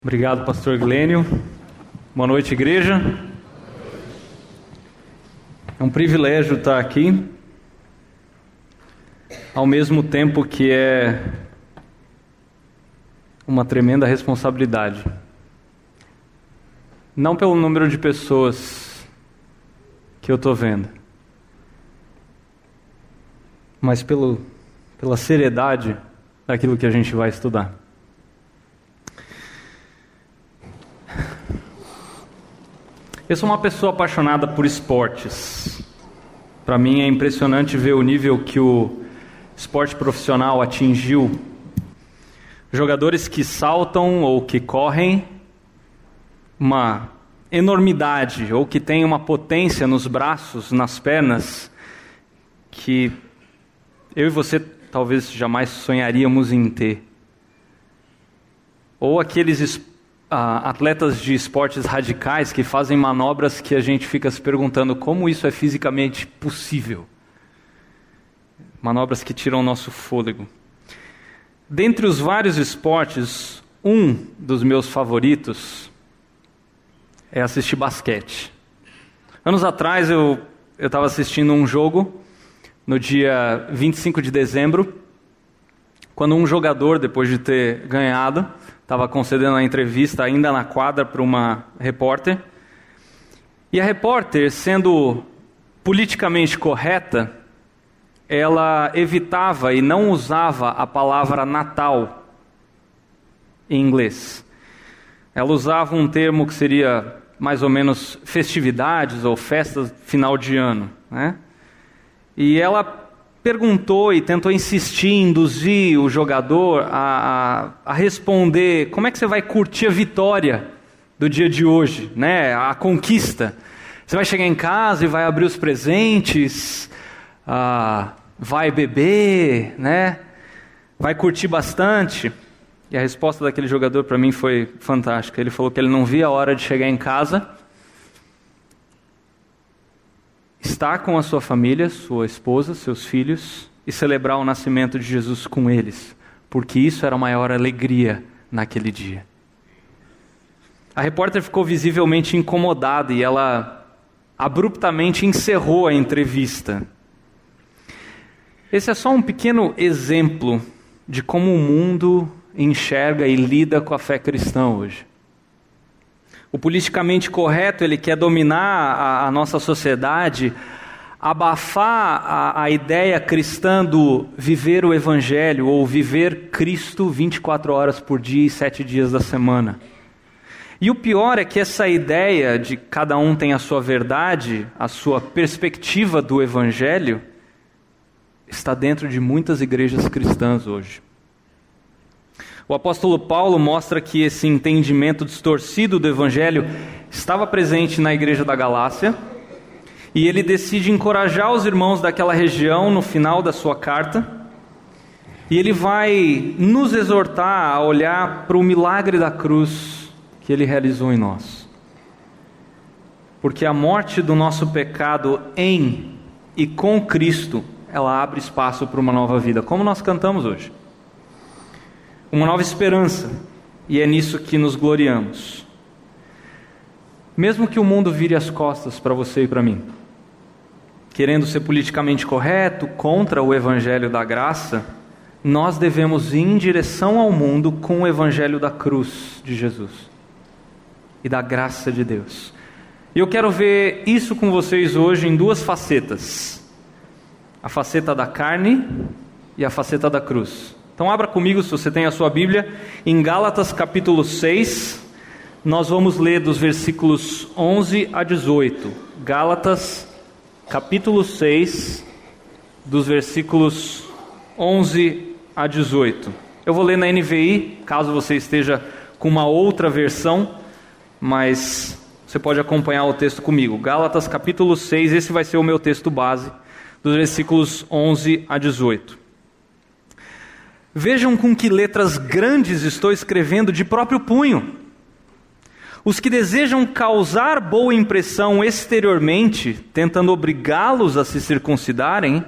Obrigado, pastor Glênio. Boa noite, igreja. É um privilégio estar aqui, ao mesmo tempo que é uma tremenda responsabilidade. Não pelo número de pessoas que eu estou vendo, mas pelo, pela seriedade daquilo que a gente vai estudar. Eu sou uma pessoa apaixonada por esportes. Para mim é impressionante ver o nível que o esporte profissional atingiu. Jogadores que saltam ou que correm uma enormidade ou que têm uma potência nos braços, nas pernas, que eu e você talvez jamais sonharíamos em ter. Ou aqueles ah, atletas de esportes radicais que fazem manobras que a gente fica se perguntando como isso é fisicamente possível. Manobras que tiram o nosso fôlego. Dentre os vários esportes, um dos meus favoritos é assistir basquete. Anos atrás eu estava assistindo um jogo no dia 25 de dezembro, quando um jogador, depois de ter ganhado, estava concedendo a entrevista ainda na quadra para uma repórter. E a repórter, sendo politicamente correta, ela evitava e não usava a palavra Natal em inglês. Ela usava um termo que seria mais ou menos festividades ou festas final de ano. Né? E ela perguntou e tentou insistir, induzir o jogador a, a, a, responder como é que você vai curtir a vitória do dia de hoje, né? a conquista. Você vai chegar em casa e vai abrir os presentes, ah, vai beber, né? vai curtir bastante. E a resposta daquele jogador para mim foi fantástica. Ele falou que ele não via a hora de chegar em casa estar com a sua família, sua esposa, seus filhos e celebrar o nascimento de Jesus com eles, porque isso era a maior alegria naquele dia. A repórter ficou visivelmente incomodada e ela abruptamente encerrou a entrevista. Esse é só um pequeno exemplo de como o mundo enxerga e lida com a fé cristã hoje. O politicamente correto, ele quer dominar a, a nossa sociedade, abafar a, a, ideia cristã do viver o Evangelho ou viver Cristo 24 horas por dia e sete dias da semana. E o pior é que essa ideia de cada um tem a sua verdade, a sua perspectiva do Evangelho, está dentro de muitas igrejas cristãs hoje. O apóstolo Paulo mostra que esse entendimento distorcido do evangelho estava presente na igreja da Galácia, e ele decide encorajar os irmãos daquela região no final da sua carta. E ele vai nos exortar a olhar para o milagre da cruz que ele realizou em nós. Porque a morte do nosso pecado em e com Cristo, ela abre espaço para uma nova vida, como nós cantamos hoje uma nova esperança, e é nisso que nos gloriamos. Mesmo que o mundo vire as costas para você e para mim, querendo ser politicamente correto contra o evangelho da graça, nós devemos ir em direção ao mundo com o evangelho da cruz de Jesus e da graça de Deus. E eu quero ver isso com vocês hoje em duas facetas: a faceta da carne e a faceta da cruz. Então abra comigo, se você tem a sua Bíblia, em Gálatas capítulo 6, nós vamos ler dos versículos 11 a 18. Gálatas capítulo 6, dos versículos 11 a 18. Eu vou ler na NVI, caso você esteja com uma outra versão, mas você pode acompanhar o texto comigo. Gálatas capítulo 6, esse vai ser o meu texto base, dos versículos 11 a 18. Vejam com que letras grandes estou escrevendo de próprio punho. Os que desejam causar boa impressão exteriormente, tentando obrigá-los a se circuncidarem,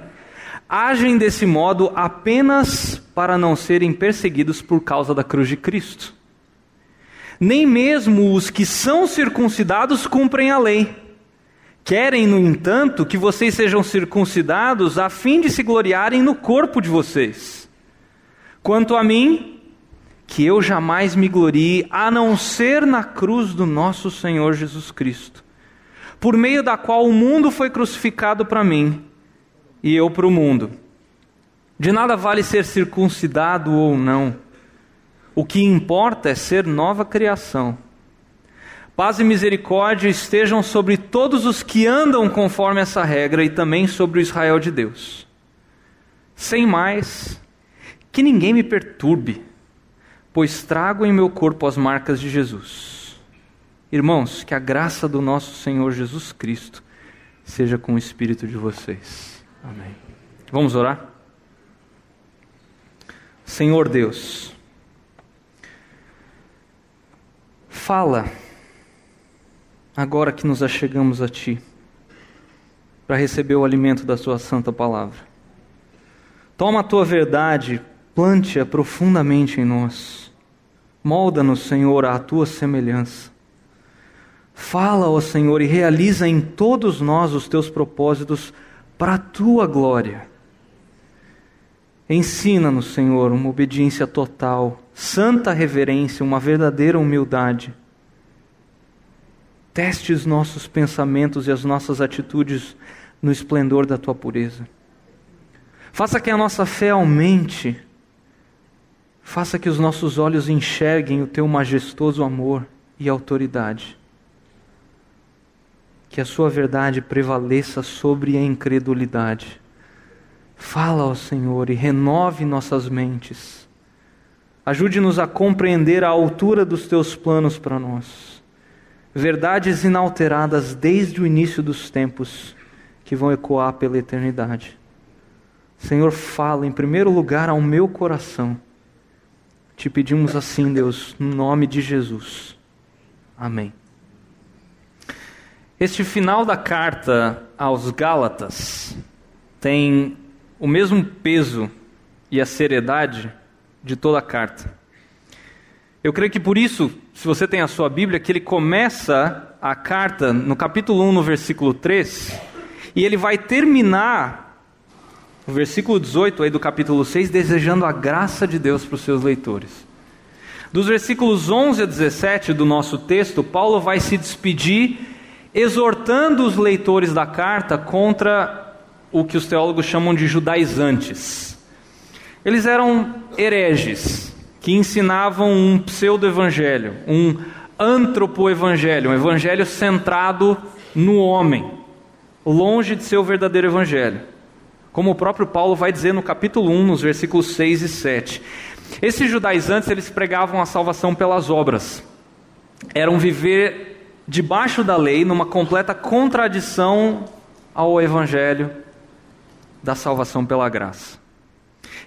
agem desse modo apenas para não serem perseguidos por causa da cruz de Cristo. Nem mesmo os que são circuncidados cumprem a lei. Querem, no entanto, que vocês sejam circuncidados a fim de se gloriarem no corpo de vocês. Quanto a mim, que eu jamais me glorie a não ser na cruz do nosso Senhor Jesus Cristo, por meio da qual o mundo foi crucificado para mim e eu para o mundo. De nada vale ser circuncidado ou não, o que importa é ser nova criação. Paz e misericórdia estejam sobre todos os que andam conforme essa regra e também sobre o Israel de Deus. Sem mais, que ninguém me perturbe, pois trago em meu corpo as marcas de Jesus. Irmãos, que a graça do nosso Senhor Jesus Cristo seja com o espírito de vocês. Amém. Vamos orar? Senhor Deus, fala agora que nos achegamos a Ti, para receber o alimento da Sua santa palavra. Toma a Tua verdade, plante-a profundamente em nós. Molda-nos, Senhor, à Tua semelhança. Fala, ó Senhor, e realiza em todos nós os Teus propósitos para a Tua glória. Ensina-nos, Senhor, uma obediência total, santa reverência, uma verdadeira humildade Teste os nossos pensamentos e as nossas atitudes no esplendor da tua pureza. Faça que a nossa fé aumente. Faça que os nossos olhos enxerguem o teu majestoso amor e autoridade. Que a sua verdade prevaleça sobre a incredulidade. Fala Senhor e renove nossas mentes. Ajude-nos a compreender a altura dos teus planos para nós verdades inalteradas desde o início dos tempos, que vão ecoar pela eternidade. Senhor, fala em primeiro lugar ao meu coração. Te pedimos assim, Deus, no nome de Jesus. Amém. Este final da carta aos Gálatas tem o mesmo peso e a seriedade de toda a carta. Eu creio que por isso, se você tem a sua Bíblia, que ele começa a carta no capítulo 1, no versículo 3, e ele vai terminar o versículo 18 aí do capítulo 6 desejando a graça de Deus para os seus leitores. Dos versículos 11 a 17 do nosso texto, Paulo vai se despedir exortando os leitores da carta contra o que os teólogos chamam de judaizantes. Eles eram hereges, que ensinavam um pseudo-evangelho, um antropo-evangelho, um evangelho centrado no homem, longe de ser o verdadeiro evangelho. Como o próprio Paulo vai dizer no capítulo 1, nos versículos 6 e 7. Esses judaizantes, eles pregavam a salvação pelas obras. Eram viver debaixo da lei, numa completa contradição ao evangelho da salvação pela graça.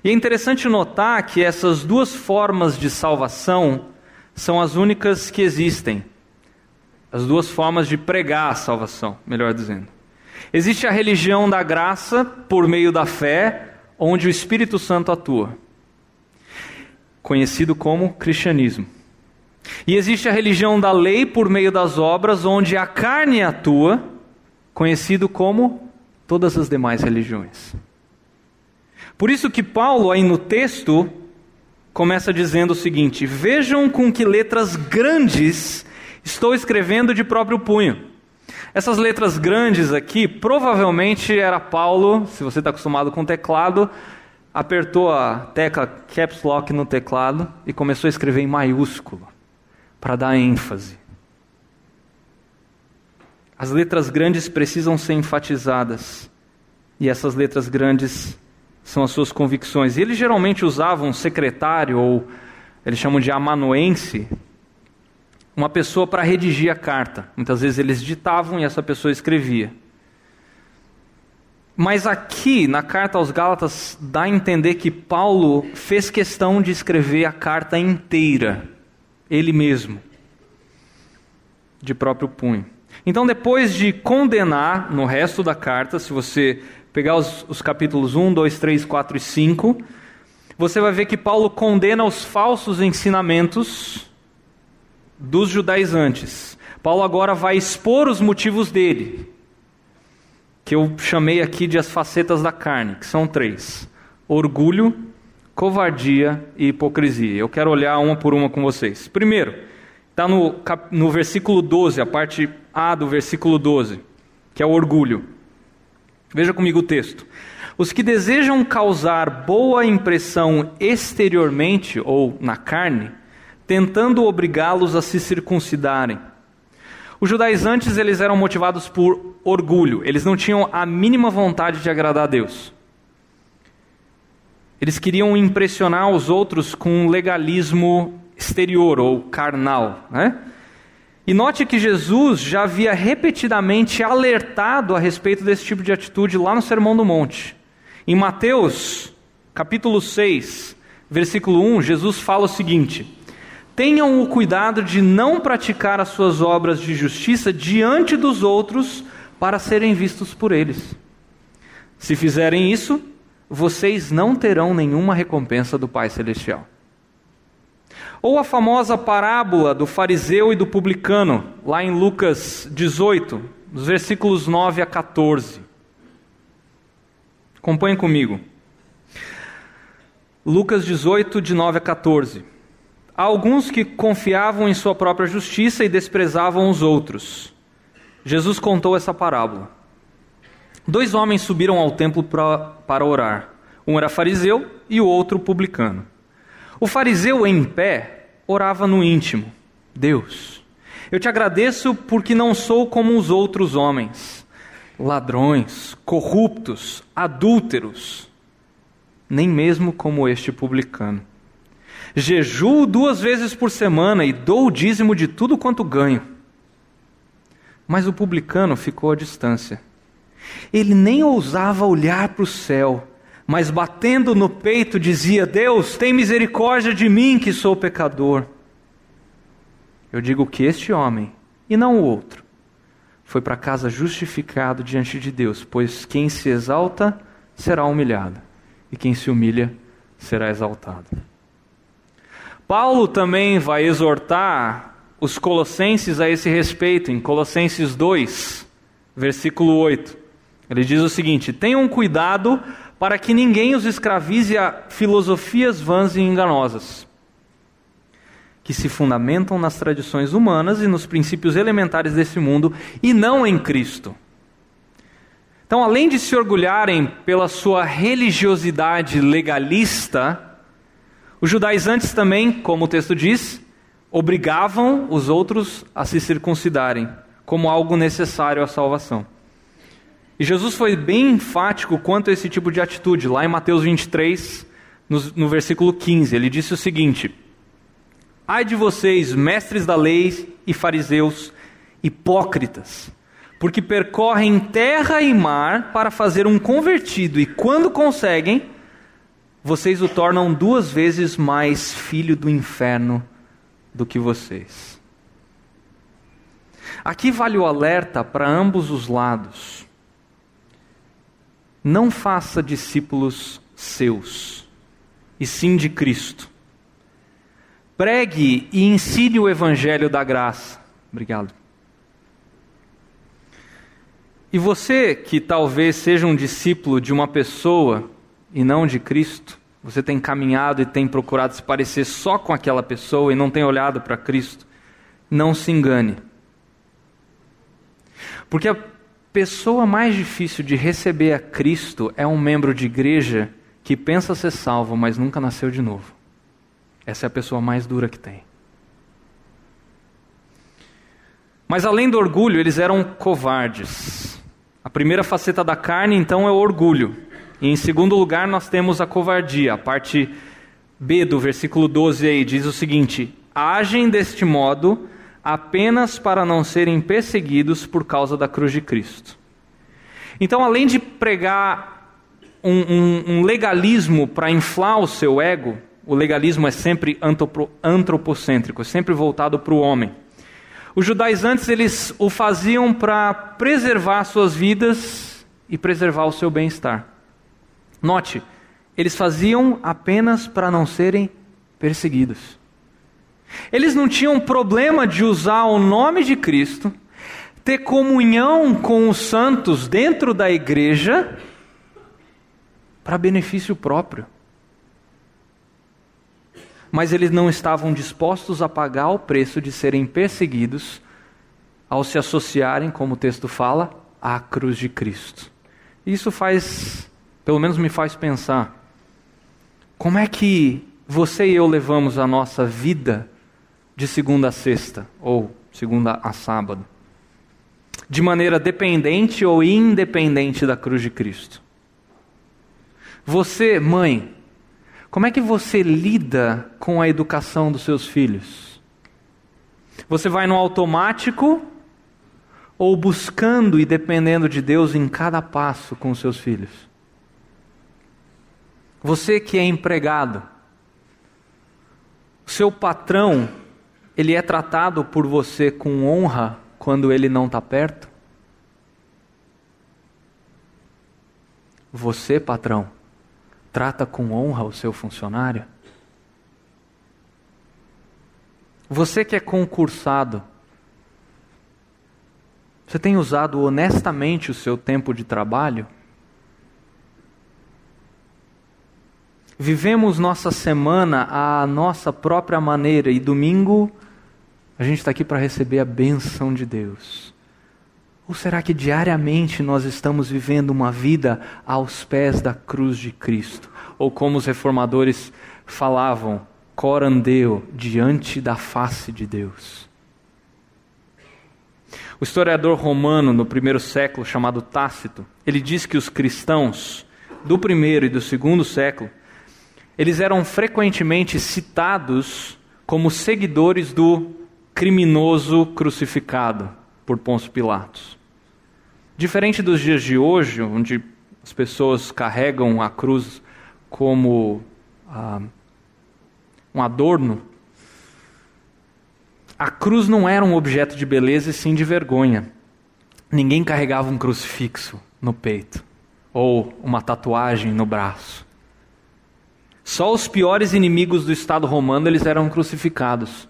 E é interessante notar que essas duas formas de salvação são as únicas que existem. As duas formas de pregar a salvação, melhor dizendo. Existe a religião da graça por meio da fé, onde o Espírito Santo atua, conhecido como cristianismo. E existe a religião da lei por meio das obras, onde a carne atua, conhecido como todas as demais religiões. Por isso que Paulo, aí no texto, começa dizendo o seguinte: Vejam com que letras grandes estou escrevendo de próprio punho. Essas letras grandes aqui, provavelmente era Paulo, se você está acostumado com teclado, apertou a tecla caps lock no teclado e começou a escrever em maiúsculo, para dar ênfase. As letras grandes precisam ser enfatizadas, e essas letras grandes são as suas convicções. E eles geralmente usavam um secretário, ou eles chamam de amanuense, uma pessoa para redigir a carta. Muitas vezes eles ditavam e essa pessoa escrevia. Mas aqui, na carta aos Gálatas, dá a entender que Paulo fez questão de escrever a carta inteira, ele mesmo, de próprio punho. Então, depois de condenar no resto da carta, se você pegar os, os capítulos 1, 2, 3, 4 e 5, você vai ver que Paulo condena os falsos ensinamentos dos judaizantes. Paulo agora vai expor os motivos dele, que eu chamei aqui de as facetas da carne, que são três: orgulho, covardia e hipocrisia. Eu quero olhar uma por uma com vocês. Primeiro, está no, no versículo 12, a parte A do versículo 12, que é o orgulho. Veja comigo o texto. Os que desejam causar boa impressão exteriormente ou na carne, tentando obrigá-los a se circuncidarem. Os judaizantes eles eram motivados por orgulho, eles não tinham a mínima vontade de agradar a Deus. Eles queriam impressionar os outros com um legalismo exterior ou carnal. Né? E note que Jesus já havia repetidamente alertado a respeito desse tipo de atitude lá no Sermão do Monte. Em Mateus, capítulo 6, versículo 1, Jesus fala o seguinte: Tenham o cuidado de não praticar as suas obras de justiça diante dos outros para serem vistos por eles. Se fizerem isso, vocês não terão nenhuma recompensa do Pai Celestial. Ou a famosa parábola do fariseu e do publicano, lá em Lucas 18, nos versículos 9 a 14. Acompanhe comigo. Lucas 18, de 9 a 14. Há alguns que confiavam em sua própria justiça e desprezavam os outros. Jesus contou essa parábola. Dois homens subiram ao templo pra, para orar. Um era fariseu e o outro publicano. O fariseu, em pé, orava no íntimo: Deus, eu te agradeço porque não sou como os outros homens, ladrões, corruptos, adúlteros, nem mesmo como este publicano. Jejuo duas vezes por semana e dou o dízimo de tudo quanto ganho. Mas o publicano ficou à distância ele nem ousava olhar para o céu, mas batendo no peito dizia: Deus, tem misericórdia de mim que sou pecador. Eu digo que este homem, e não o outro, foi para casa justificado diante de Deus, pois quem se exalta será humilhado, e quem se humilha será exaltado. Paulo também vai exortar os colossenses a esse respeito, em Colossenses 2, versículo 8. Ele diz o seguinte: tenham cuidado para que ninguém os escravize a filosofias vãs e enganosas, que se fundamentam nas tradições humanas e nos princípios elementares desse mundo e não em Cristo. Então, além de se orgulharem pela sua religiosidade legalista, os judaizantes também, como o texto diz, obrigavam os outros a se circuncidarem como algo necessário à salvação. E Jesus foi bem enfático quanto a esse tipo de atitude. Lá em Mateus 23, no, no versículo 15, ele disse o seguinte: Ai de vocês, mestres da lei e fariseus, hipócritas, porque percorrem terra e mar para fazer um convertido, e quando conseguem, vocês o tornam duas vezes mais filho do inferno do que vocês. Aqui vale o alerta para ambos os lados. Não faça discípulos seus, e sim de Cristo. Pregue e ensine o evangelho da graça. Obrigado. E você que talvez seja um discípulo de uma pessoa e não de Cristo, você tem caminhado e tem procurado se parecer só com aquela pessoa e não tem olhado para Cristo, não se engane. Porque a pessoa mais difícil de receber a Cristo é um membro de igreja que pensa ser salvo, mas nunca nasceu de novo. Essa é a pessoa mais dura que tem. Mas além do orgulho, eles eram covardes. A primeira faceta da carne, então, é o orgulho. E em segundo lugar, nós temos a covardia. A parte B do versículo 12 aí diz o seguinte: Agem deste modo apenas para não serem perseguidos por causa da cruz de Cristo. Então, além de pregar um, um, um legalismo para inflar o seu ego, o legalismo é sempre antropocêntrico, é sempre voltado para o homem. Os judaizantes eles o faziam para preservar suas vidas e preservar o seu bem-estar. Note, eles faziam apenas para não serem perseguidos. Eles não tinham problema de usar o nome de Cristo, ter comunhão com os santos dentro da igreja, para benefício próprio. Mas eles não estavam dispostos a pagar o preço de serem perseguidos ao se associarem, como o texto fala, à cruz de Cristo. Isso faz, pelo menos me faz pensar, como é que você e eu levamos a nossa vida de segunda a sexta, ou segunda a sábado? De maneira dependente ou independente da cruz de Cristo? Você, mãe, como é que você lida com a educação dos seus filhos? Você vai no automático ou buscando e dependendo de Deus em cada passo com os seus filhos? Você que é empregado, seu patrão, ele é tratado por você com honra quando ele não está perto? Você, patrão, trata com honra o seu funcionário? Você que é concursado, você tem usado honestamente o seu tempo de trabalho? Vivemos nossa semana à nossa própria maneira e domingo a gente está aqui para receber a benção de Deus. Ou será que diariamente nós estamos vivendo uma vida aos pés da cruz de Cristo? Ou como os reformadores falavam, corandeu, diante da face de Deus? O historiador romano no primeiro século, chamado Tácito, ele diz que os cristãos do primeiro e do segundo século, eles eram frequentemente citados como seguidores do criminoso crucificado por Pôncio Pilatos. Diferente dos dias de hoje, onde as pessoas carregam a cruz como ah, um adorno, a cruz não era um objeto de beleza e sim de vergonha. Ninguém carregava um crucifixo no peito ou uma tatuagem no braço. Só os piores inimigos do Estado romano eles eram crucificados.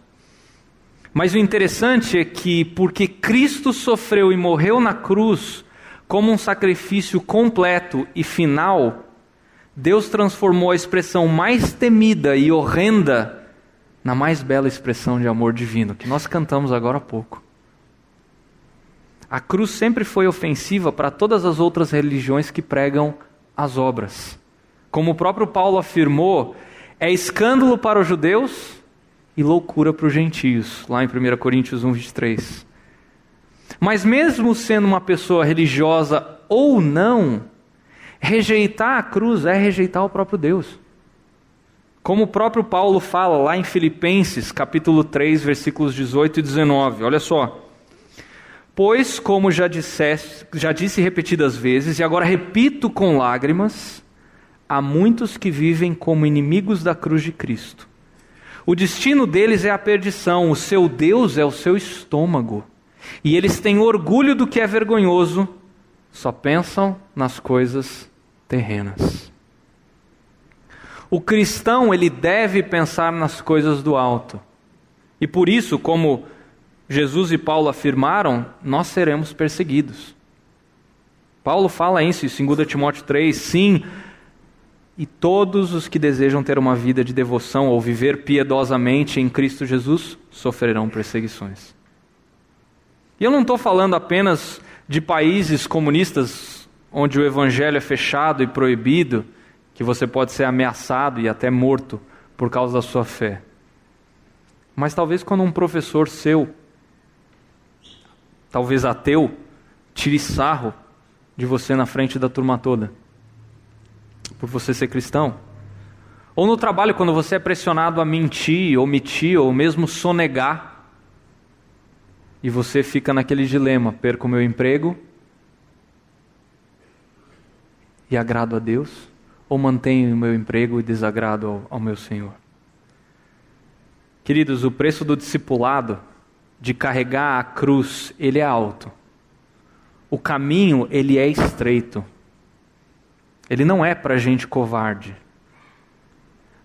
Mas o interessante é que, porque Cristo sofreu e morreu na cruz como um sacrifício completo e final, Deus transformou a expressão mais temida e horrenda na mais bela expressão de amor divino, que nós cantamos agora há pouco. A cruz sempre foi ofensiva para todas as outras religiões que pregam as obras. Como o próprio Paulo afirmou, é escândalo para os judeus e loucura para os gentios, lá em 1 Coríntios 1, 23. Mas mesmo sendo uma pessoa religiosa ou não, rejeitar a cruz é rejeitar o próprio Deus. Como o próprio Paulo fala lá em Filipenses, capítulo 3, versículos 18 e 19. Olha só. Pois, como já, disseste, já disse repetidas vezes, e agora repito com lágrimas, há muitos que vivem como inimigos da cruz de Cristo o destino deles é a perdição, o seu Deus é o seu estômago. E eles têm orgulho do que é vergonhoso, só pensam nas coisas terrenas. O cristão, ele deve pensar nas coisas do alto. E por isso, como Jesus e Paulo afirmaram, nós seremos perseguidos. Paulo fala isso em 2 Timóteo 3, sim, e todos os que desejam ter uma vida de devoção ou viver piedosamente em Cristo Jesus sofrerão perseguições. E eu não estou falando apenas de países comunistas onde o evangelho é fechado e proibido, que você pode ser ameaçado e até morto por causa da sua fé. Mas talvez quando um professor seu, talvez ateu, tire sarro de você na frente da turma toda por você ser cristão. Ou no trabalho, quando você é pressionado a mentir, omitir ou mesmo sonegar, e você fica naquele dilema: perco meu emprego e agrado a Deus, ou mantenho o meu emprego e desagrado ao, ao meu Senhor? Queridos, o preço do discipulado, de carregar a cruz, ele é alto. O caminho, ele é estreito. Ele não é para gente covarde.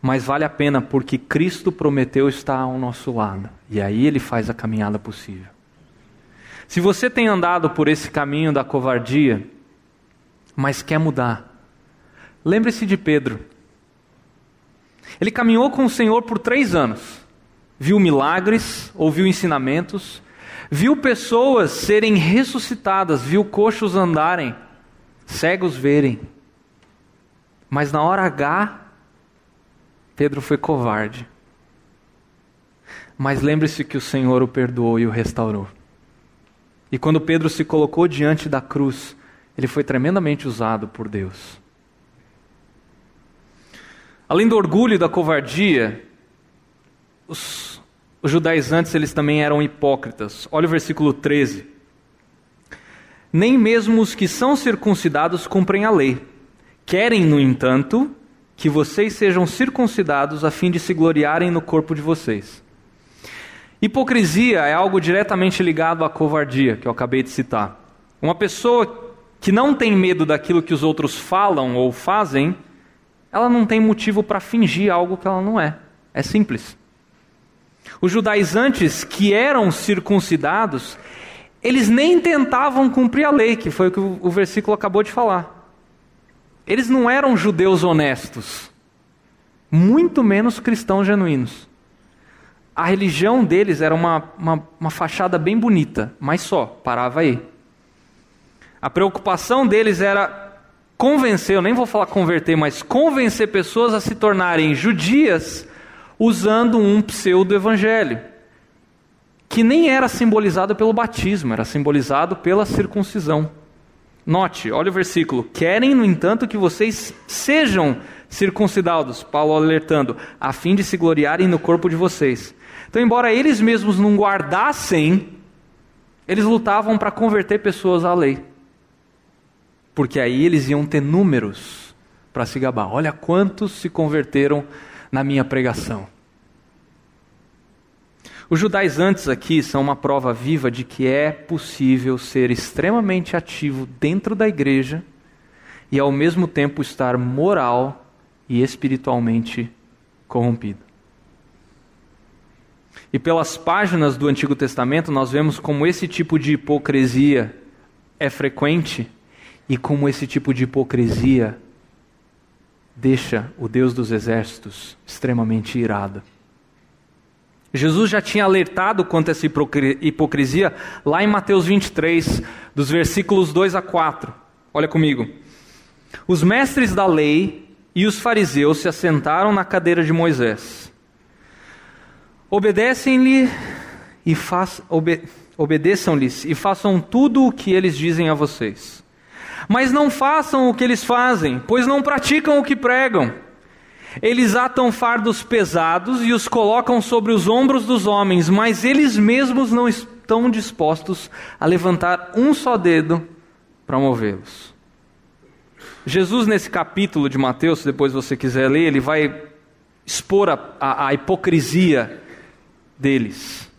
mas vale a pena porque Cristo prometeu estar ao nosso lado, e aí ele faz a caminhada possível. Se você tem andado por esse caminho da covardia, mas quer mudar, lembre-se de Pedro. Ele caminhou com o Senhor por três anos, viu milagres, ouviu ensinamentos, viu pessoas serem ressuscitadas, viu coxos andarem, cegos verem. Mas na hora H, Pedro foi covarde. Mas lembre-se que o Senhor o perdoou e o restaurou. E quando Pedro se colocou diante da cruz, ele foi tremendamente usado por Deus. Além do orgulho e da covardia, os, os judaizantes eles também eram hipócritas. Olha o versículo 13. Nem mesmo os que são circuncidados cumprem a lei. Querem, no entanto, que vocês sejam circuncidados a fim de se gloriarem no corpo de vocês. Hipocrisia é algo diretamente ligado à covardia, que eu acabei de citar. Uma pessoa que não tem medo daquilo que os outros falam ou fazem, ela não tem motivo para fingir algo que ela não é. É simples. Os judaizantes que eram circuncidados, eles nem tentavam cumprir a lei, que foi o que o versículo acabou de falar. Eles não eram judeus honestos, muito menos cristãos genuínos. A religião deles era uma, uma, uma fachada bem bonita, mas só, parava aí. A preocupação deles era convencer, eu nem vou falar converter, mas convencer pessoas a se tornarem judias usando um pseudo-evangelho, que nem era simbolizado pelo batismo, era simbolizado pela circuncisão. Note, olha o versículo. Querem, no entanto, que vocês sejam circuncidados, Paulo alertando, a fim de se gloriarem no corpo de vocês. Então, embora eles mesmos não guardassem, eles lutavam para converter pessoas à lei. Porque aí eles iam ter números para se gabar. Olha quantos se converteram na minha pregação. Os judaizantes aqui são uma prova viva de que é possível ser extremamente ativo dentro da igreja e ao mesmo tempo estar moral e espiritualmente corrompido. E pelas páginas do Antigo Testamento nós vemos como esse tipo de hipocrisia é frequente e como esse tipo de hipocrisia deixa o Deus dos exércitos extremamente irado. Jesus já tinha alertado quanto a essa hipocrisia lá em Mateus 23, dos versículos 2 a 4. Olha comigo. Os mestres da lei e os fariseus se assentaram na cadeira de Moisés. Obedecem-lhe e obede obedeçam-lhes e façam tudo o que eles dizem a vocês. Mas não façam o que eles fazem, pois não praticam o que pregam. Eles atam fardos pesados e os colocam sobre os ombros dos homens, mas eles mesmos não estão dispostos a levantar um só dedo para movê-los. Jesus, nesse capítulo de Mateus, se depois você quiser ler, ele vai expor a, a, a hipocrisia deles.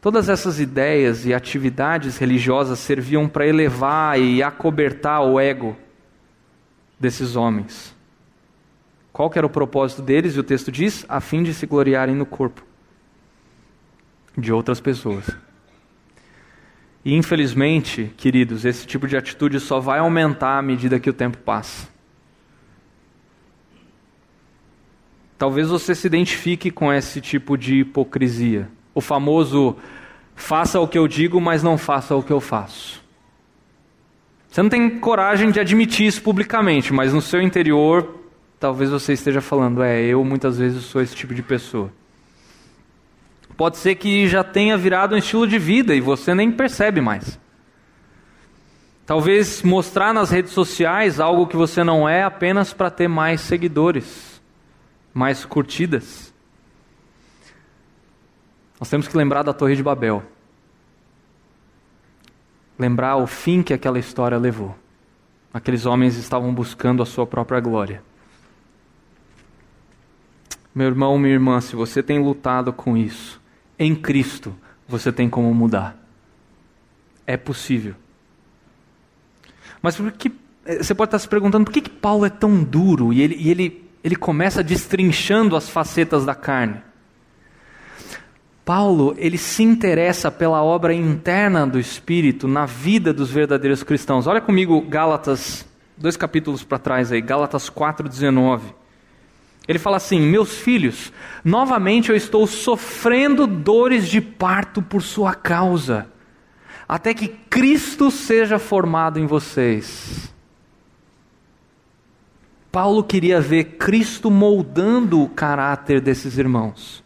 Todas essas ideias e atividades religiosas serviam para elevar e acobertar o ego desses homens. Qual que era o propósito deles? E o texto diz: a fim de se gloriarem no corpo de outras pessoas. E infelizmente, queridos, esse tipo de atitude só vai aumentar à medida que o tempo passa. Talvez você se identifique com esse tipo de hipocrisia. O famoso faça o que eu digo, mas não faça o que eu faço. Você não tem coragem de admitir isso publicamente, mas no seu interior talvez você esteja falando, é, eu muitas vezes sou esse tipo de pessoa. Pode ser que já tenha virado um estilo de vida e você nem percebe mais. Talvez mostrar nas redes sociais algo que você não é apenas para ter mais seguidores, mais curtidas. Nós temos que lembrar da Torre de Babel. Lembrar o fim que aquela história levou. Aqueles homens estavam buscando a sua própria glória. Meu irmão, minha irmã, se você tem lutado com isso, em Cristo você tem como mudar. É possível. Mas por que, você pode estar se perguntando por que, que Paulo é tão duro e ele, e ele, Ele começa destrinchando as facetas da carne. Paulo, ele se interessa pela obra interna do Espírito na vida dos verdadeiros cristãos. Olha comigo Gálatas, dois capítulos para trás aí, Gálatas 4:19. Ele fala assim: Meus filhos, novamente eu estou sofrendo dores de parto por sua causa, até que Cristo seja formado em vocês. Paulo queria ver Cristo moldando o caráter desses irmãos.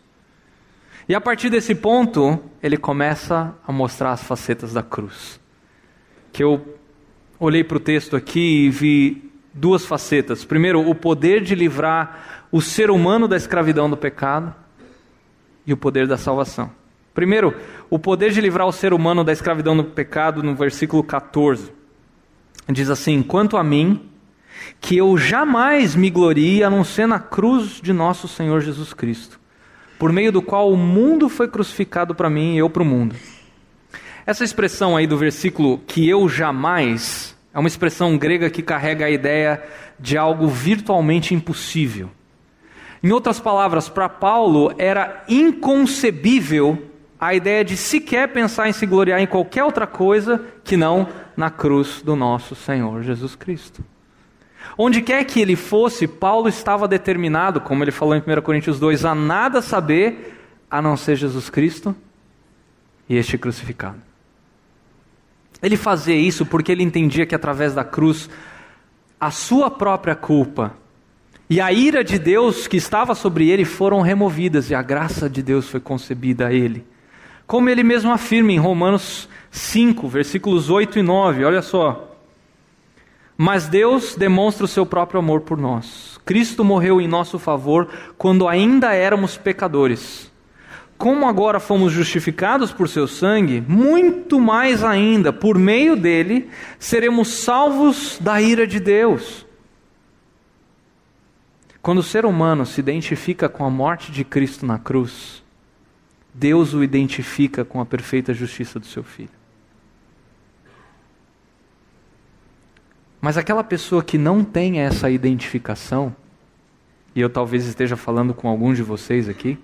E a partir desse ponto, ele começa a mostrar as facetas da cruz. Que eu olhei para o texto aqui e vi duas facetas. Primeiro, o poder de livrar o ser humano da escravidão do pecado e o poder da salvação. Primeiro, o poder de livrar o ser humano da escravidão do pecado, no versículo 14. Diz assim: Quanto a mim, que eu jamais me glorie a não ser na cruz de nosso Senhor Jesus Cristo, por meio do qual o mundo foi crucificado para mim e eu para o mundo. Essa expressão aí do versículo que eu jamais é uma expressão grega que carrega a ideia de algo virtualmente impossível. Em outras palavras, para Paulo era inconcebível a ideia de sequer pensar em se gloriar em qualquer outra coisa que não na cruz do nosso Senhor Jesus Cristo. Onde quer que ele fosse, Paulo estava determinado, como ele falou em 1 Coríntios 2, a nada saber a não ser Jesus Cristo e este crucificado. Ele fazia isso porque ele entendia que através da cruz a sua própria culpa e a ira de Deus que estava sobre ele foram removidas e a graça de Deus foi concebida a ele. Como ele mesmo afirma em Romanos 5, versículos 8 e 9, olha só. Mas Deus demonstra o seu próprio amor por nós. Cristo morreu em nosso favor quando ainda éramos pecadores. Como agora fomos justificados por seu sangue, muito mais ainda, por meio dele, seremos salvos da ira de Deus. Quando o ser humano se identifica com a morte de Cristo na cruz, Deus o identifica com a perfeita justiça do seu filho. Mas aquela pessoa que não tem essa identificação, e eu talvez esteja falando com alguns de vocês aqui,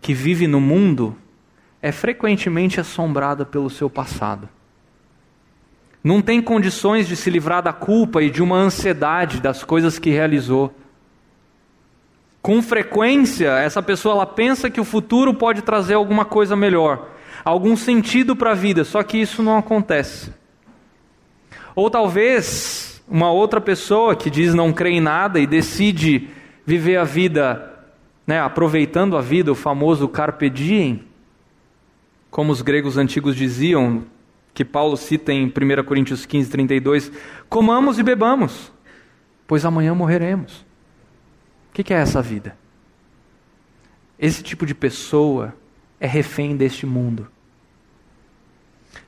que vive no mundo, é frequentemente assombrada pelo seu passado. Não tem condições de se livrar da culpa e de uma ansiedade das coisas que realizou. Com frequência, essa pessoa ela pensa que o futuro pode trazer alguma coisa melhor, algum sentido para a vida, só que isso não acontece. Ou talvez uma outra pessoa que diz não crer em nada e decide viver a vida, né, aproveitando a vida, o famoso carpe diem, como os gregos antigos diziam, que Paulo cita em 1 Coríntios 15, 32, comamos e bebamos, pois amanhã morreremos. O que é essa vida? Esse tipo de pessoa é refém deste mundo.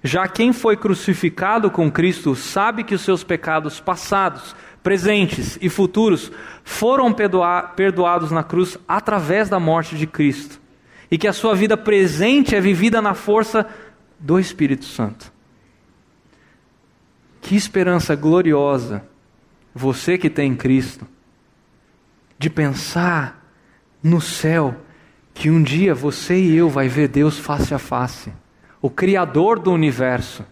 Já quem foi crucificado com Cristo sabe que os seus pecados passados, presentes e futuros foram perdoados na cruz através da morte de Cristo. E que a sua vida presente é vivida na força do Espírito Santo. Que esperança gloriosa você que tem Cristo, de pensar no céu que um dia você e eu vai ver Deus face a face o Criador do universo,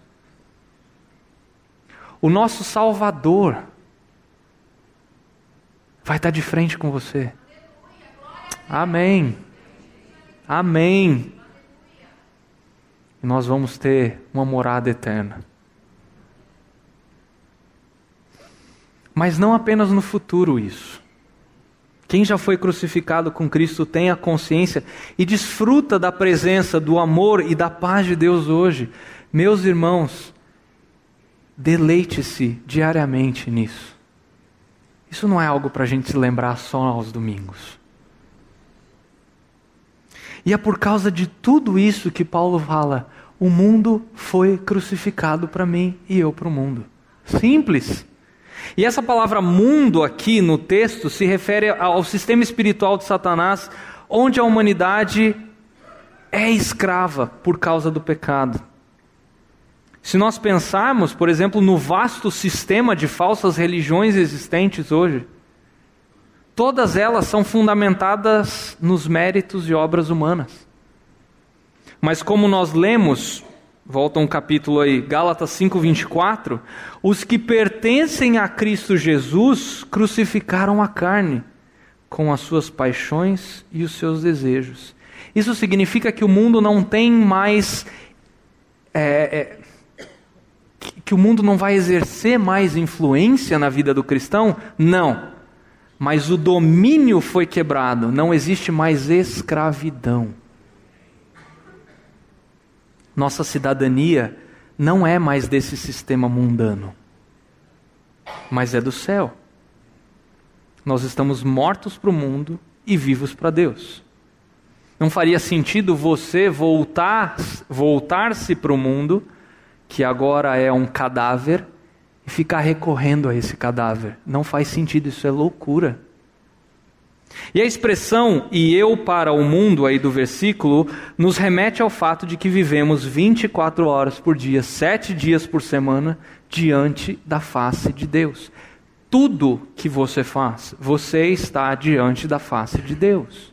o nosso Salvador, vai estar de frente com você. Amém. Amém. E nós vamos ter uma morada eterna. Mas não apenas no futuro isso. Quem já foi crucificado com Cristo tem a consciência e desfruta da presença, do amor e da paz de Deus hoje. Meus irmãos, deleite-se diariamente nisso. Isso não é algo para a gente se lembrar só aos domingos. E é por causa de tudo isso que Paulo fala: o mundo foi crucificado para mim e eu para o mundo. Simples. E essa palavra mundo aqui no texto se refere ao sistema espiritual de Satanás, onde a humanidade é escrava por causa do pecado. Se nós pensarmos, por exemplo, no vasto sistema de falsas religiões existentes hoje, Todas elas são fundamentadas nos méritos e obras humanas. Mas como nós lemos, volta um capítulo aí, Gálatas 5:24, os que pertencem a Cristo Jesus crucificaram a carne com as suas paixões e os seus desejos. Isso significa que o mundo não tem mais é, é, que o mundo não vai exercer mais influência na vida do cristão? Não. Mas o domínio foi quebrado, não existe mais escravidão. Nossa cidadania não é mais desse sistema mundano, mas é do céu. Nós estamos mortos para o mundo e vivos para Deus. Não faria sentido você voltar voltar-se para o mundo que agora é um cadáver, e ficar recorrendo a esse cadáver. Não faz sentido, isso é loucura. E a expressão e eu para o mundo aí do versículo nos remete ao fato de que vivemos 24 horas por dia, sete dias por semana, diante da face de Deus. Tudo que você faz, você está diante da face de Deus.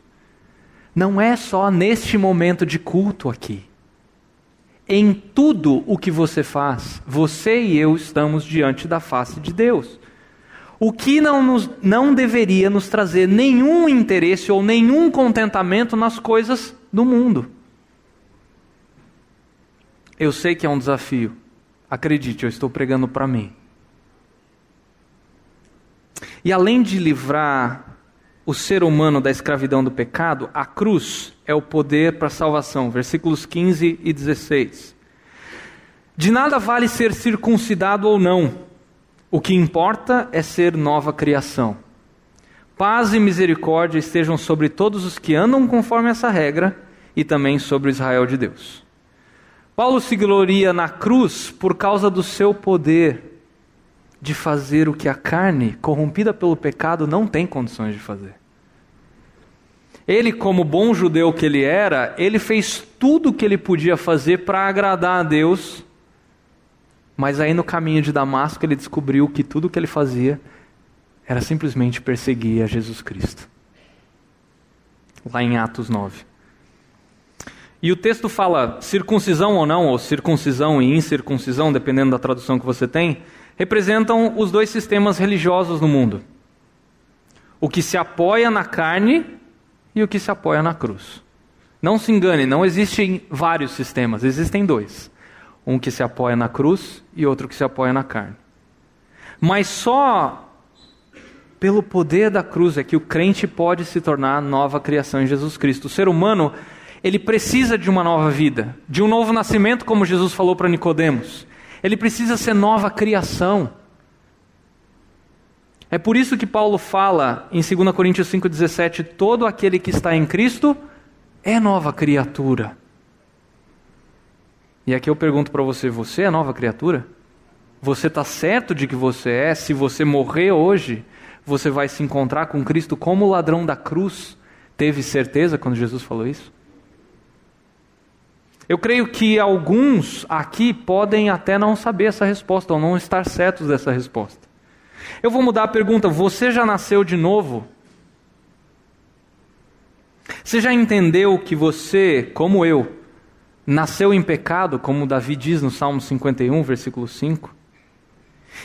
Não é só neste momento de culto aqui. Em tudo o que você faz, você e eu estamos diante da face de Deus. O que não, nos, não deveria nos trazer nenhum interesse ou nenhum contentamento nas coisas do mundo. Eu sei que é um desafio. Acredite, eu estou pregando para mim. E além de livrar o ser humano da escravidão do pecado, a cruz é o poder para a salvação. Versículos 15 e 16. De nada vale ser circuncidado ou não, o que importa é ser nova criação. Paz e misericórdia estejam sobre todos os que andam conforme essa regra e também sobre Israel de Deus. Paulo se gloria na cruz por causa do seu poder de fazer o que a carne, corrompida pelo pecado, não tem condições de fazer. Ele, como bom judeu que ele era, ele fez tudo o que ele podia fazer para agradar a Deus, mas aí no caminho de Damasco ele descobriu que tudo o que ele fazia era simplesmente perseguir a Jesus Cristo. Lá em Atos 9. E o texto fala circuncisão ou não, ou circuncisão e incircuncisão, dependendo da tradução que você tem representam os dois sistemas religiosos no mundo: o que se apoia na carne e o que se apoia na cruz. Não se engane, não existem vários sistemas, existem dois. Um que se apoia na cruz e outro que se apoia na carne. Mas só pelo poder da cruz é que o crente pode se tornar nova criação em Jesus Cristo. O ser humano, ele precisa de uma nova vida, de um novo nascimento, como Jesus falou para Nicodemos. Ele precisa ser nova criação. É por isso que Paulo fala em 2 Coríntios 5,17: todo aquele que está em Cristo é nova criatura. E aqui eu pergunto para você: você é nova criatura? Você está certo de que você é? Se você morrer hoje, você vai se encontrar com Cristo como o ladrão da cruz. Teve certeza quando Jesus falou isso? Eu creio que alguns aqui podem até não saber essa resposta ou não estar certos dessa resposta. Eu vou mudar a pergunta: você já nasceu de novo? Você já entendeu que você, como eu, nasceu em pecado, como Davi diz no Salmo 51, versículo 5?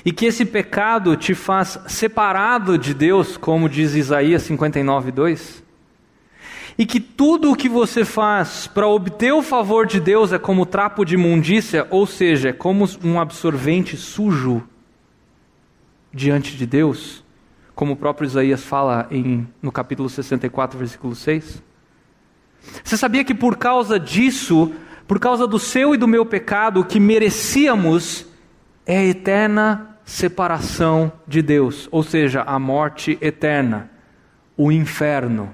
E que esse pecado te faz separado de Deus, como diz Isaías 59, 2? e que tudo o que você faz para obter o favor de Deus é como trapo de imundícia, ou seja, é como um absorvente sujo diante de Deus, como o próprio Isaías fala em, no capítulo 64, versículo 6? Você sabia que por causa disso, por causa do seu e do meu pecado, o que merecíamos é a eterna separação de Deus, ou seja, a morte eterna, o inferno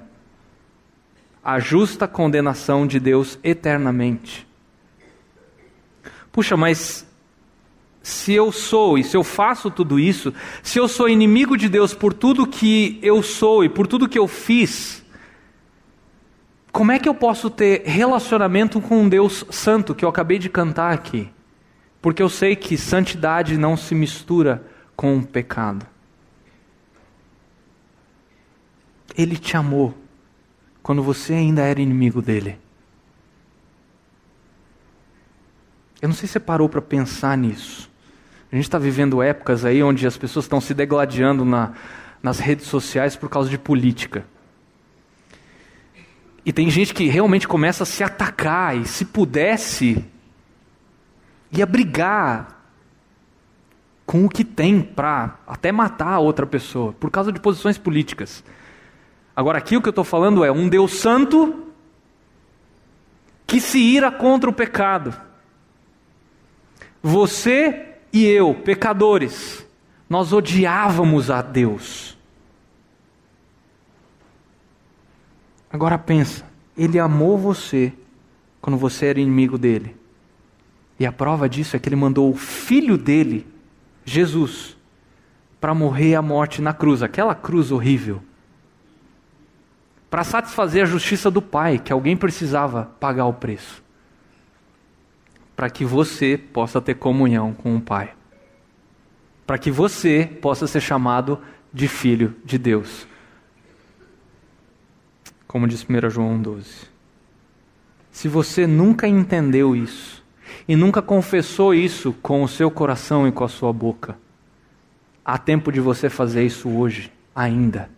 a justa condenação de Deus eternamente. Puxa, mas se eu sou e se eu faço tudo isso, se eu sou inimigo de Deus por tudo que eu sou e por tudo que eu fiz, como é que eu posso ter relacionamento com um Deus santo que eu acabei de cantar aqui? Porque eu sei que santidade não se mistura com o pecado. Ele te amou quando você ainda era inimigo dele. Eu não sei se você parou para pensar nisso. A gente está vivendo épocas aí onde as pessoas estão se degladiando na, nas redes sociais por causa de política. E tem gente que realmente começa a se atacar e, se pudesse, ia brigar com o que tem para até matar a outra pessoa, por causa de posições políticas. Agora, aqui o que eu estou falando é um Deus santo que se ira contra o pecado. Você e eu, pecadores, nós odiávamos a Deus. Agora pensa, ele amou você quando você era inimigo dele. E a prova disso é que ele mandou o filho dele, Jesus, para morrer a morte na cruz, aquela cruz horrível. Para satisfazer a justiça do Pai, que alguém precisava pagar o preço. Para que você possa ter comunhão com o Pai. Para que você possa ser chamado de filho de Deus como diz 1 João 12. Se você nunca entendeu isso e nunca confessou isso com o seu coração e com a sua boca, há tempo de você fazer isso hoje, ainda.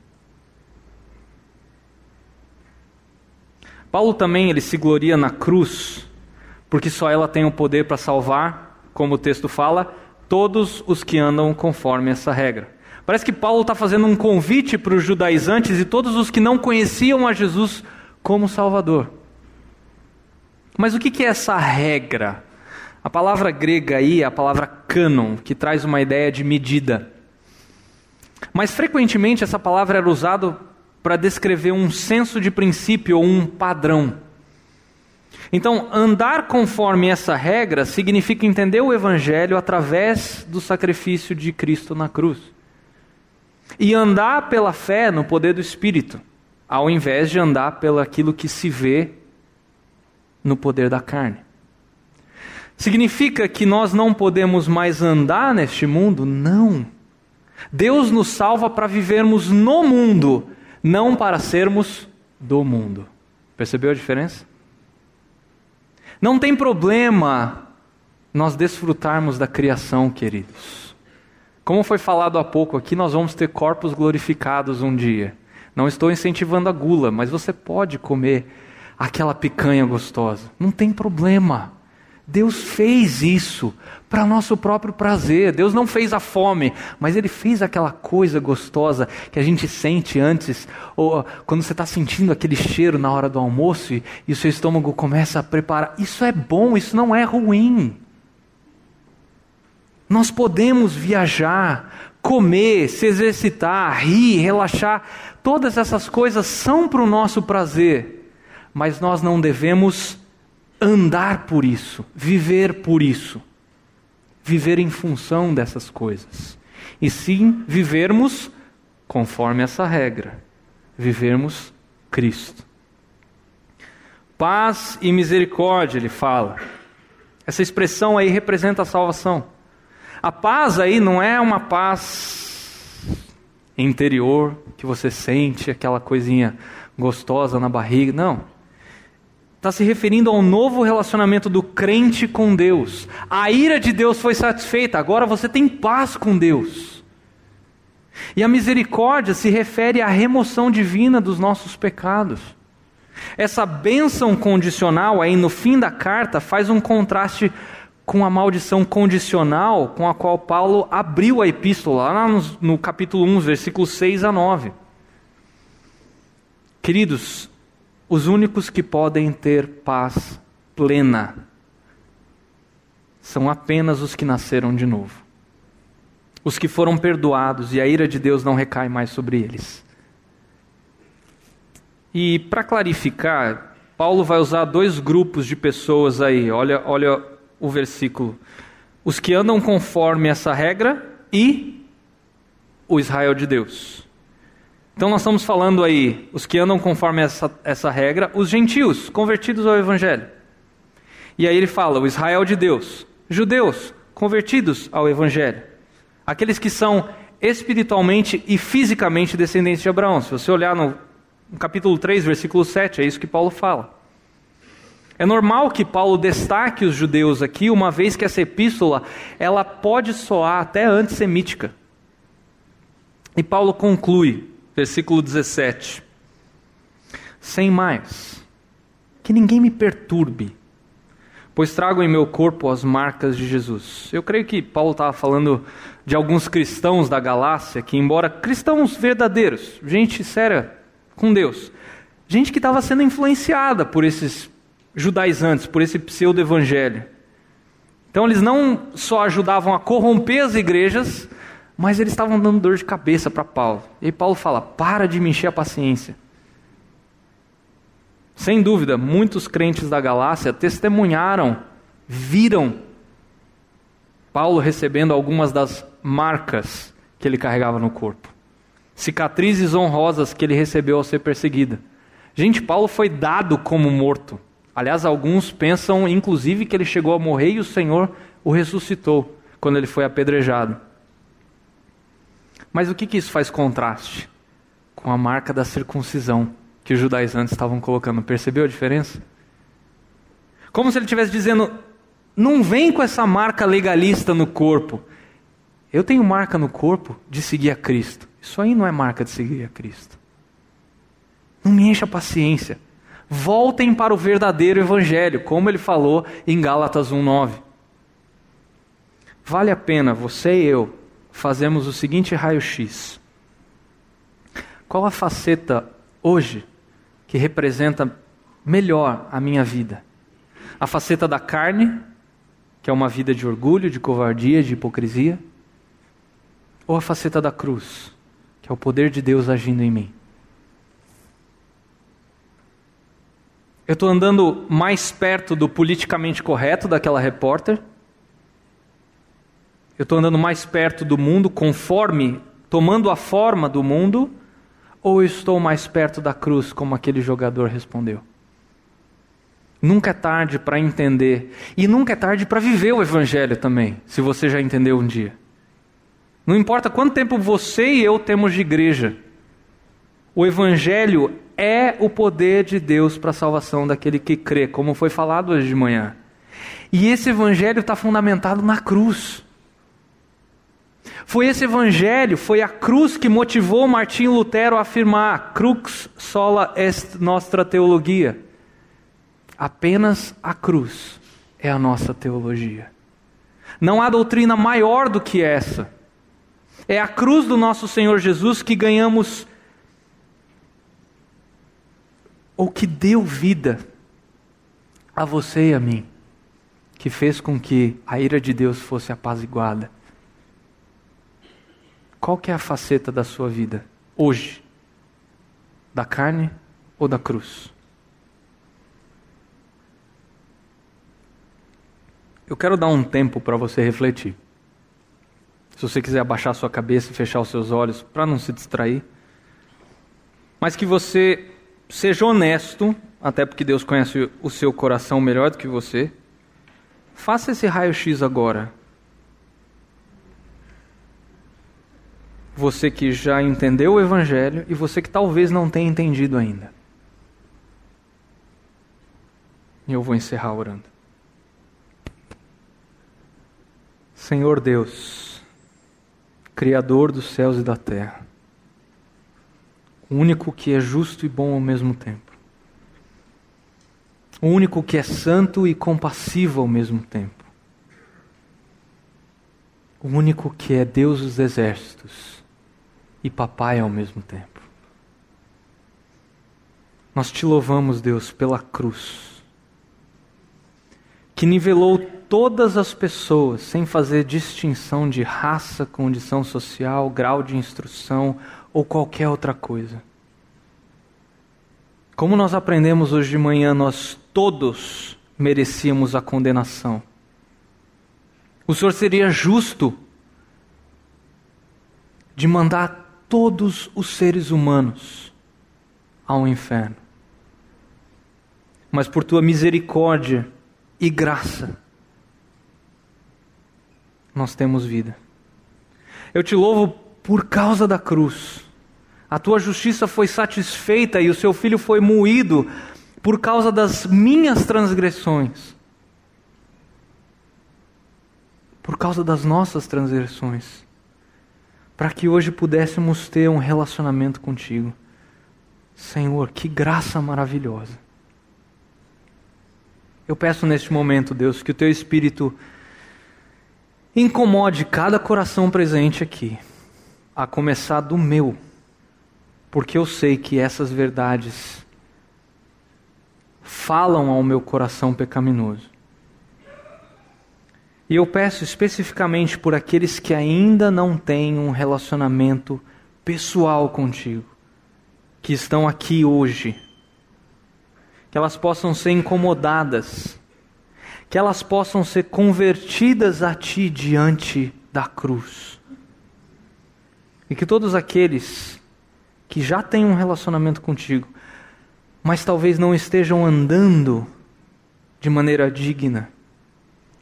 Paulo também ele se gloria na cruz, porque só ela tem o poder para salvar, como o texto fala, todos os que andam conforme essa regra. Parece que Paulo está fazendo um convite para os judaizantes e todos os que não conheciam a Jesus como Salvador. Mas o que é essa regra? A palavra grega aí é a palavra canon, que traz uma ideia de medida. Mas frequentemente essa palavra era usada para descrever um senso de princípio ou um padrão. Então, andar conforme essa regra significa entender o Evangelho através do sacrifício de Cristo na cruz e andar pela fé no poder do Espírito, ao invés de andar pelo aquilo que se vê no poder da carne. Significa que nós não podemos mais andar neste mundo? Não. Deus nos salva para vivermos no mundo, não para sermos do mundo. Percebeu a diferença? Não tem problema nós desfrutarmos da criação, queridos. Como foi falado há pouco aqui, nós vamos ter corpos glorificados um dia. Não estou incentivando a gula, mas você pode comer aquela picanha gostosa. Não tem problema. Deus fez isso para nosso próprio prazer. Deus não fez a fome, mas Ele fez aquela coisa gostosa que a gente sente antes, ou quando você está sentindo aquele cheiro na hora do almoço e, e o seu estômago começa a preparar. Isso é bom, isso não é ruim. Nós podemos viajar, comer, se exercitar, rir, relaxar, todas essas coisas são para o nosso prazer, mas nós não devemos andar por isso, viver por isso, viver em função dessas coisas, e sim vivermos conforme essa regra, vivermos Cristo. Paz e misericórdia, ele fala. Essa expressão aí representa a salvação. A paz aí não é uma paz interior que você sente aquela coisinha gostosa na barriga, não. Está se referindo ao novo relacionamento do crente com Deus. A ira de Deus foi satisfeita, agora você tem paz com Deus. E a misericórdia se refere à remoção divina dos nossos pecados. Essa bênção condicional aí no fim da carta faz um contraste com a maldição condicional com a qual Paulo abriu a epístola, lá no, no capítulo 1, versículos 6 a 9. Queridos, os únicos que podem ter paz plena são apenas os que nasceram de novo. Os que foram perdoados e a ira de Deus não recai mais sobre eles. E para clarificar, Paulo vai usar dois grupos de pessoas aí. Olha, olha o versículo. Os que andam conforme essa regra e o Israel de Deus. Então nós estamos falando aí, os que andam conforme essa, essa regra, os gentios, convertidos ao Evangelho. E aí ele fala, o Israel de Deus, judeus, convertidos ao Evangelho. Aqueles que são espiritualmente e fisicamente descendentes de Abraão. Se você olhar no No capítulo 3, versículo 7, é isso que Paulo fala. É normal que Paulo destaque os judeus aqui, uma vez que essa epístola ela pode soar até antissemítica. E Paulo conclui, versículo 17: Sem mais, que ninguém me perturbe, pois trago em meu corpo as marcas de Jesus. Eu creio que Paulo estava falando de alguns cristãos da Galácia, que, embora cristãos verdadeiros, gente séria com Deus, gente que estava sendo influenciada por esses judaizantes, por esse pseudo-evangelho. Então eles não só ajudavam a corromper as igrejas, mas eles estavam dando dor de cabeça para Paulo. E Paulo fala: para de me encher a paciência. Sem dúvida, muitos crentes da Galácia testemunharam, viram Paulo recebendo algumas das marcas que ele carregava no corpo, cicatrizes honrosas que ele recebeu ao ser perseguido. Gente, Paulo foi dado como morto. Aliás, alguns pensam, inclusive, que ele chegou a morrer e o Senhor o ressuscitou quando ele foi apedrejado. Mas o que, que isso faz contraste com a marca da circuncisão que os judaizantes estavam colocando? Percebeu a diferença? Como se ele estivesse dizendo: não vem com essa marca legalista no corpo. Eu tenho marca no corpo de seguir a Cristo. Isso aí não é marca de seguir a Cristo. Não me encha a paciência. Voltem para o verdadeiro evangelho, como ele falou em Gálatas 1:9. Vale a pena você e eu fazemos o seguinte raio-x. Qual a faceta hoje que representa melhor a minha vida? A faceta da carne, que é uma vida de orgulho, de covardia, de hipocrisia? Ou a faceta da cruz, que é o poder de Deus agindo em mim? Eu estou andando mais perto do politicamente correto daquela repórter. Eu estou andando mais perto do mundo, conforme, tomando a forma do mundo, ou eu estou mais perto da cruz, como aquele jogador respondeu? Nunca é tarde para entender, e nunca é tarde para viver o Evangelho também, se você já entendeu um dia. Não importa quanto tempo você e eu temos de igreja, o Evangelho é o poder de Deus para a salvação daquele que crê, como foi falado hoje de manhã. E esse Evangelho está fundamentado na cruz. Foi esse Evangelho, foi a cruz que motivou Martinho Lutero a afirmar: crux sola est nostra teologia. Apenas a cruz é a nossa teologia. Não há doutrina maior do que essa. É a cruz do nosso Senhor Jesus que ganhamos ou que deu vida a você e a mim, que fez com que a ira de Deus fosse apaziguada. Qual que é a faceta da sua vida hoje? Da carne ou da cruz? Eu quero dar um tempo para você refletir. Se você quiser abaixar sua cabeça e fechar os seus olhos para não se distrair, mas que você seja honesto, até porque Deus conhece o seu coração melhor do que você. Faça esse raio-x agora. Você que já entendeu o Evangelho e você que talvez não tenha entendido ainda. E eu vou encerrar orando. Senhor Deus, Criador dos céus e da terra, o único que é justo e bom ao mesmo tempo, o único que é santo e compassivo ao mesmo tempo, o único que é Deus dos exércitos e papai ao mesmo tempo. Nós te louvamos, Deus, pela cruz, que nivelou todas as pessoas sem fazer distinção de raça, condição social, grau de instrução ou qualquer outra coisa. Como nós aprendemos hoje de manhã, nós todos merecíamos a condenação. O Senhor seria justo de mandar todos os seres humanos ao inferno. Mas por tua misericórdia e graça, nós temos vida. Eu te louvo por causa da cruz, A tua justiça foi satisfeita e o seu filho foi moído por causa das minhas transgressões. Por causa das nossas transgressões. Para que hoje pudéssemos ter um relacionamento contigo. Senhor, que graça maravilhosa. Eu peço neste momento, Deus, que o teu Espírito incomode cada coração presente aqui, a começar do meu, porque eu sei que essas verdades falam ao meu coração pecaminoso. E eu peço especificamente por aqueles que ainda não têm um relacionamento pessoal contigo, que estão aqui hoje, que elas possam ser incomodadas, que elas possam ser convertidas a Ti diante da cruz. E que todos aqueles que já têm um relacionamento contigo mas talvez não estejam andando de maneira digna,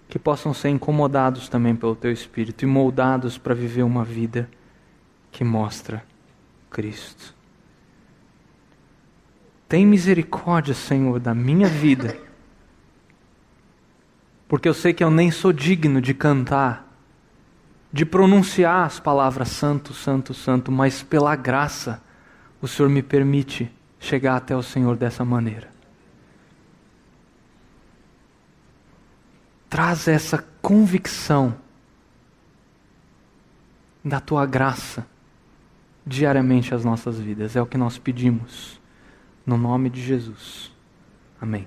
que possam ser incomodados também pelo teu espírito e moldados para viver uma vida que mostra Cristo. Tem misericórdia, Senhor, da minha vida, porque eu sei que eu nem sou digno de cantar, de pronunciar as palavras Santo, Santo, Santo, mas pela graça o Senhor me permite chegar até o Senhor dessa maneira. Traz essa convicção da tua graça diariamente às nossas vidas. É o que nós pedimos. No nome de Jesus. Amém.